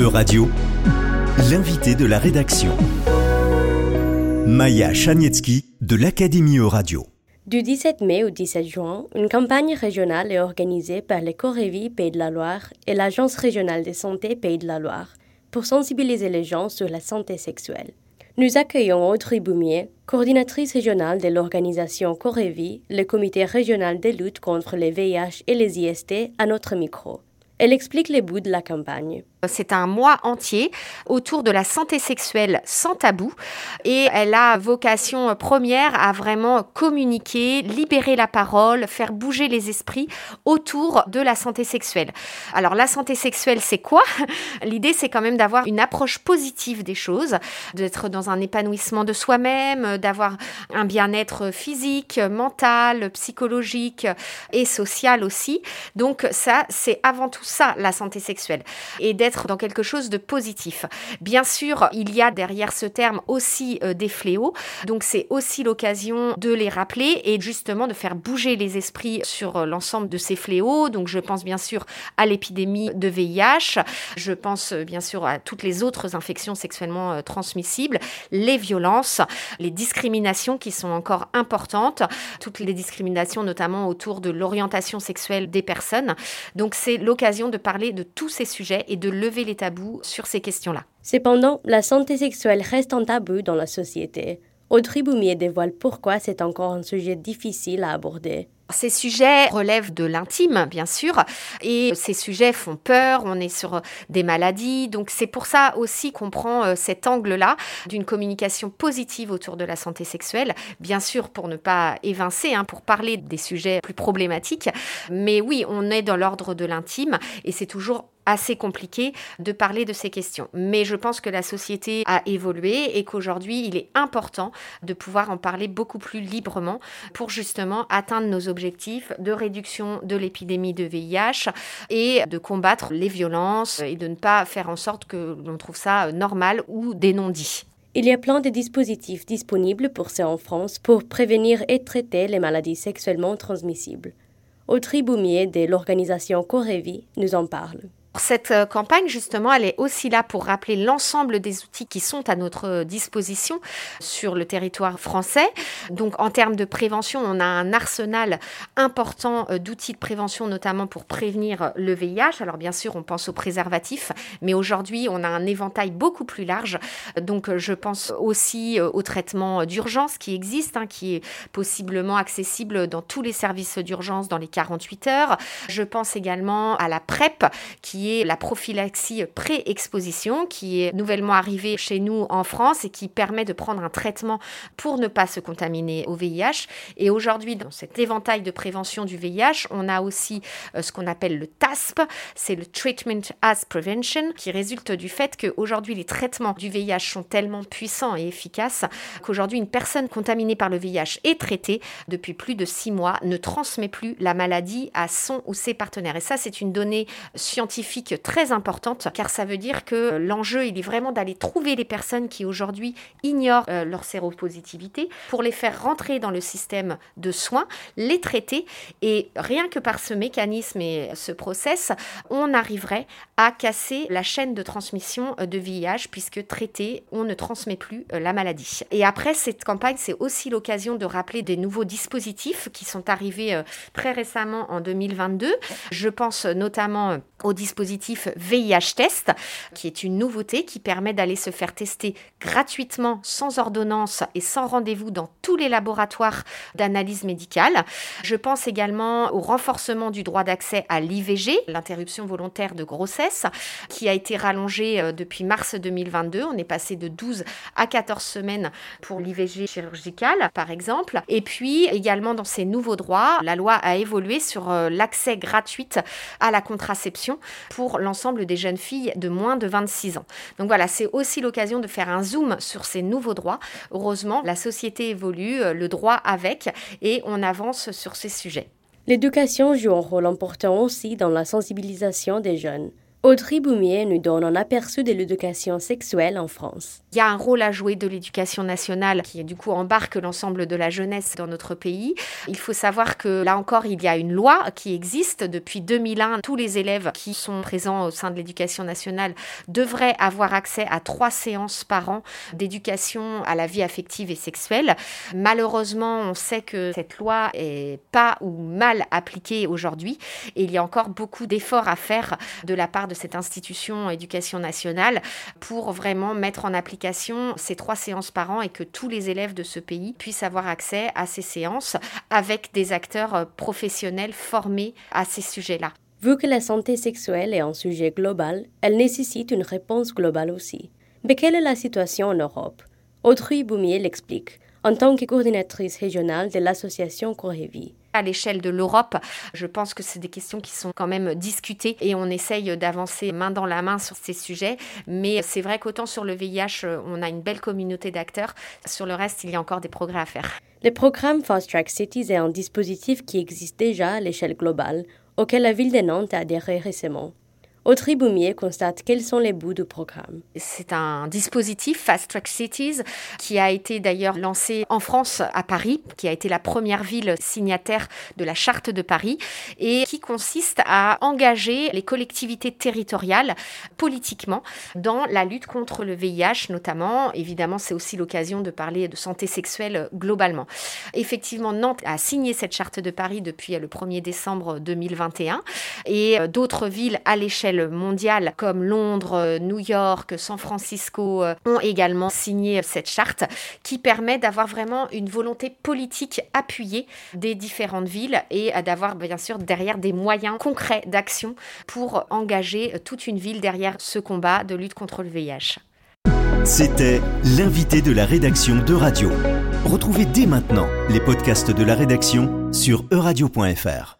E-Radio, l'invité de la rédaction. Maya Chanietsky de l'Académie E-Radio. Du 17 mai au 17 juin, une campagne régionale est organisée par les Corévis Pays de la Loire et l'Agence régionale de santé Pays de la Loire pour sensibiliser les gens sur la santé sexuelle. Nous accueillons Audrey Boumier, coordinatrice régionale de l'organisation Corévi, le comité régional de lutte contre les VIH et les IST, à notre micro. Elle explique les bouts de la campagne. C'est un mois entier autour de la santé sexuelle sans tabou et elle a vocation première à vraiment communiquer, libérer la parole, faire bouger les esprits autour de la santé sexuelle. Alors la santé sexuelle, c'est quoi? L'idée, c'est quand même d'avoir une approche positive des choses, d'être dans un épanouissement de soi-même, d'avoir un bien-être physique, mental, psychologique et social aussi. Donc ça, c'est avant tout ça la santé sexuelle et d'être dans quelque chose de positif. Bien sûr, il y a derrière ce terme aussi euh, des fléaux, donc c'est aussi l'occasion de les rappeler et justement de faire bouger les esprits sur euh, l'ensemble de ces fléaux. Donc je pense bien sûr à l'épidémie de VIH, je pense euh, bien sûr à toutes les autres infections sexuellement transmissibles, les violences, les discriminations qui sont encore importantes, toutes les discriminations notamment autour de l'orientation sexuelle des personnes. Donc c'est l'occasion de parler de tous ces sujets et de lever les tabous sur ces questions-là. Cependant, la santé sexuelle reste un tabou dans la société. Audrey Boumier dévoile pourquoi c'est encore un sujet difficile à aborder. Ces sujets relèvent de l'intime, bien sûr, et ces sujets font peur, on est sur des maladies, donc c'est pour ça aussi qu'on prend euh, cet angle-là d'une communication positive autour de la santé sexuelle, bien sûr pour ne pas évincer, hein, pour parler des sujets plus problématiques, mais oui, on est dans l'ordre de l'intime, et c'est toujours assez compliqué de parler de ces questions. Mais je pense que la société a évolué et qu'aujourd'hui, il est important de pouvoir en parler beaucoup plus librement pour justement atteindre nos objectifs de réduction de l'épidémie de VIH et de combattre les violences et de ne pas faire en sorte que l'on trouve ça normal ou des non-dits. Il y a plein de dispositifs disponibles pour ces en France pour prévenir et traiter les maladies sexuellement transmissibles. Audrey Boumier de l'organisation Corévi nous en parle. Cette euh, campagne, justement, elle est aussi là pour rappeler l'ensemble des outils qui sont à notre euh, disposition sur le territoire français. Donc, en termes de prévention, on a un arsenal important euh, d'outils de prévention, notamment pour prévenir le VIH. Alors, bien sûr, on pense aux préservatifs, mais aujourd'hui, on a un éventail beaucoup plus large. Donc, je pense aussi au traitement d'urgence qui existe, hein, qui est possiblement accessible dans tous les services d'urgence dans les 48 heures. Je pense également à la PrEP, qui est la prophylaxie pré-exposition, qui est nouvellement arrivée chez nous en France et qui permet de prendre un traitement pour ne pas se contaminer au VIH. Et aujourd'hui, dans cet éventail de prévention du VIH, on a aussi euh, ce qu'on appelle le TASP, c'est le Treatment as Prevention, qui résulte du fait qu'aujourd'hui, les traitements du VIH sont tellement puissants et efficaces qu'aujourd'hui, une personne contaminée par le VIH est traitée depuis plus de six mois, ne transmet plus la maladie à son ou ses partenaires. Et ça, c'est une donnée scientifique très importante, car ça veut dire que l'enjeu, il est vraiment d'aller trouver les personnes qui aujourd'hui ignorent euh, leur séropositivité pour les faire rentrer dans le système de soins, les traiter, et rien que par ce mécanisme et ce process, on arriverait à casser la chaîne de transmission euh, de VIH, puisque traité, on ne transmet plus euh, la maladie. Et après, cette campagne, c'est aussi l'occasion de rappeler des nouveaux dispositifs qui sont arrivés très récemment en 2022. Je pense notamment au dispositif VIH Test, qui est une nouveauté qui permet d'aller se faire tester gratuitement, sans ordonnance et sans rendez-vous dans tous les laboratoires d'analyse médicale. Je pense également au renforcement du droit d'accès à l'IVG, l'interruption volontaire de grossesse, qui a été rallongé euh, depuis mars 2022. On est passé de 12 à 14 semaines pour l'IVG chirurgicale, par exemple. Et puis également dans ces nouveaux droits, la loi a évolué sur euh, l'accès gratuit à la contraception pour l'ensemble des jeunes filles de moins de 26 ans. Donc voilà, c'est aussi l'occasion de faire un zoom sur ces nouveaux droits. Heureusement, la société évolue, euh, le droit avec, et on avance sur ces sujets. L'éducation joue un rôle important aussi dans la sensibilisation des jeunes. Audrey Boumier nous donne un aperçu de l'éducation sexuelle en France. Il y a un rôle à jouer de l'éducation nationale qui du coup embarque l'ensemble de la jeunesse dans notre pays. Il faut savoir que là encore, il y a une loi qui existe depuis 2001. Tous les élèves qui sont présents au sein de l'éducation nationale devraient avoir accès à trois séances par an d'éducation à la vie affective et sexuelle. Malheureusement, on sait que cette loi est pas ou mal appliquée aujourd'hui et il y a encore beaucoup d'efforts à faire de la part de cette institution éducation nationale pour vraiment mettre en application ces trois séances par an et que tous les élèves de ce pays puissent avoir accès à ces séances avec des acteurs euh, professionnels formés à ces sujets-là. Vu que la santé sexuelle est un sujet global, elle nécessite une réponse globale aussi. Mais quelle est la situation en Europe? Audrey Boumier l'explique en tant que coordinatrice régionale de l'association Corévie. À l'échelle de l'Europe, je pense que c'est des questions qui sont quand même discutées et on essaye d'avancer main dans la main sur ces sujets. Mais c'est vrai qu'autant sur le VIH, on a une belle communauté d'acteurs. Sur le reste, il y a encore des progrès à faire. Le programme Fast Track Cities est un dispositif qui existe déjà à l'échelle globale, auquel la ville de Nantes a adhéré récemment. Audrey Boumier constate quels sont les bouts du programme. C'est un dispositif Fast Track Cities qui a été d'ailleurs lancé en France à Paris, qui a été la première ville signataire de la charte de Paris et qui consiste à engager les collectivités territoriales politiquement dans la lutte contre le VIH notamment. Évidemment, c'est aussi l'occasion de parler de santé sexuelle globalement. Effectivement, Nantes a signé cette charte de Paris depuis le 1er décembre 2021 et d'autres villes à l'échelle mondiale comme Londres, New York, San Francisco euh, ont également signé cette charte qui permet d'avoir vraiment une volonté politique appuyée des différentes villes et d'avoir bien sûr derrière des moyens concrets d'action pour engager toute une ville derrière ce combat de lutte contre le VIH. C'était l'invité de la rédaction de Radio. Retrouvez dès maintenant les podcasts de la rédaction sur euradio.fr.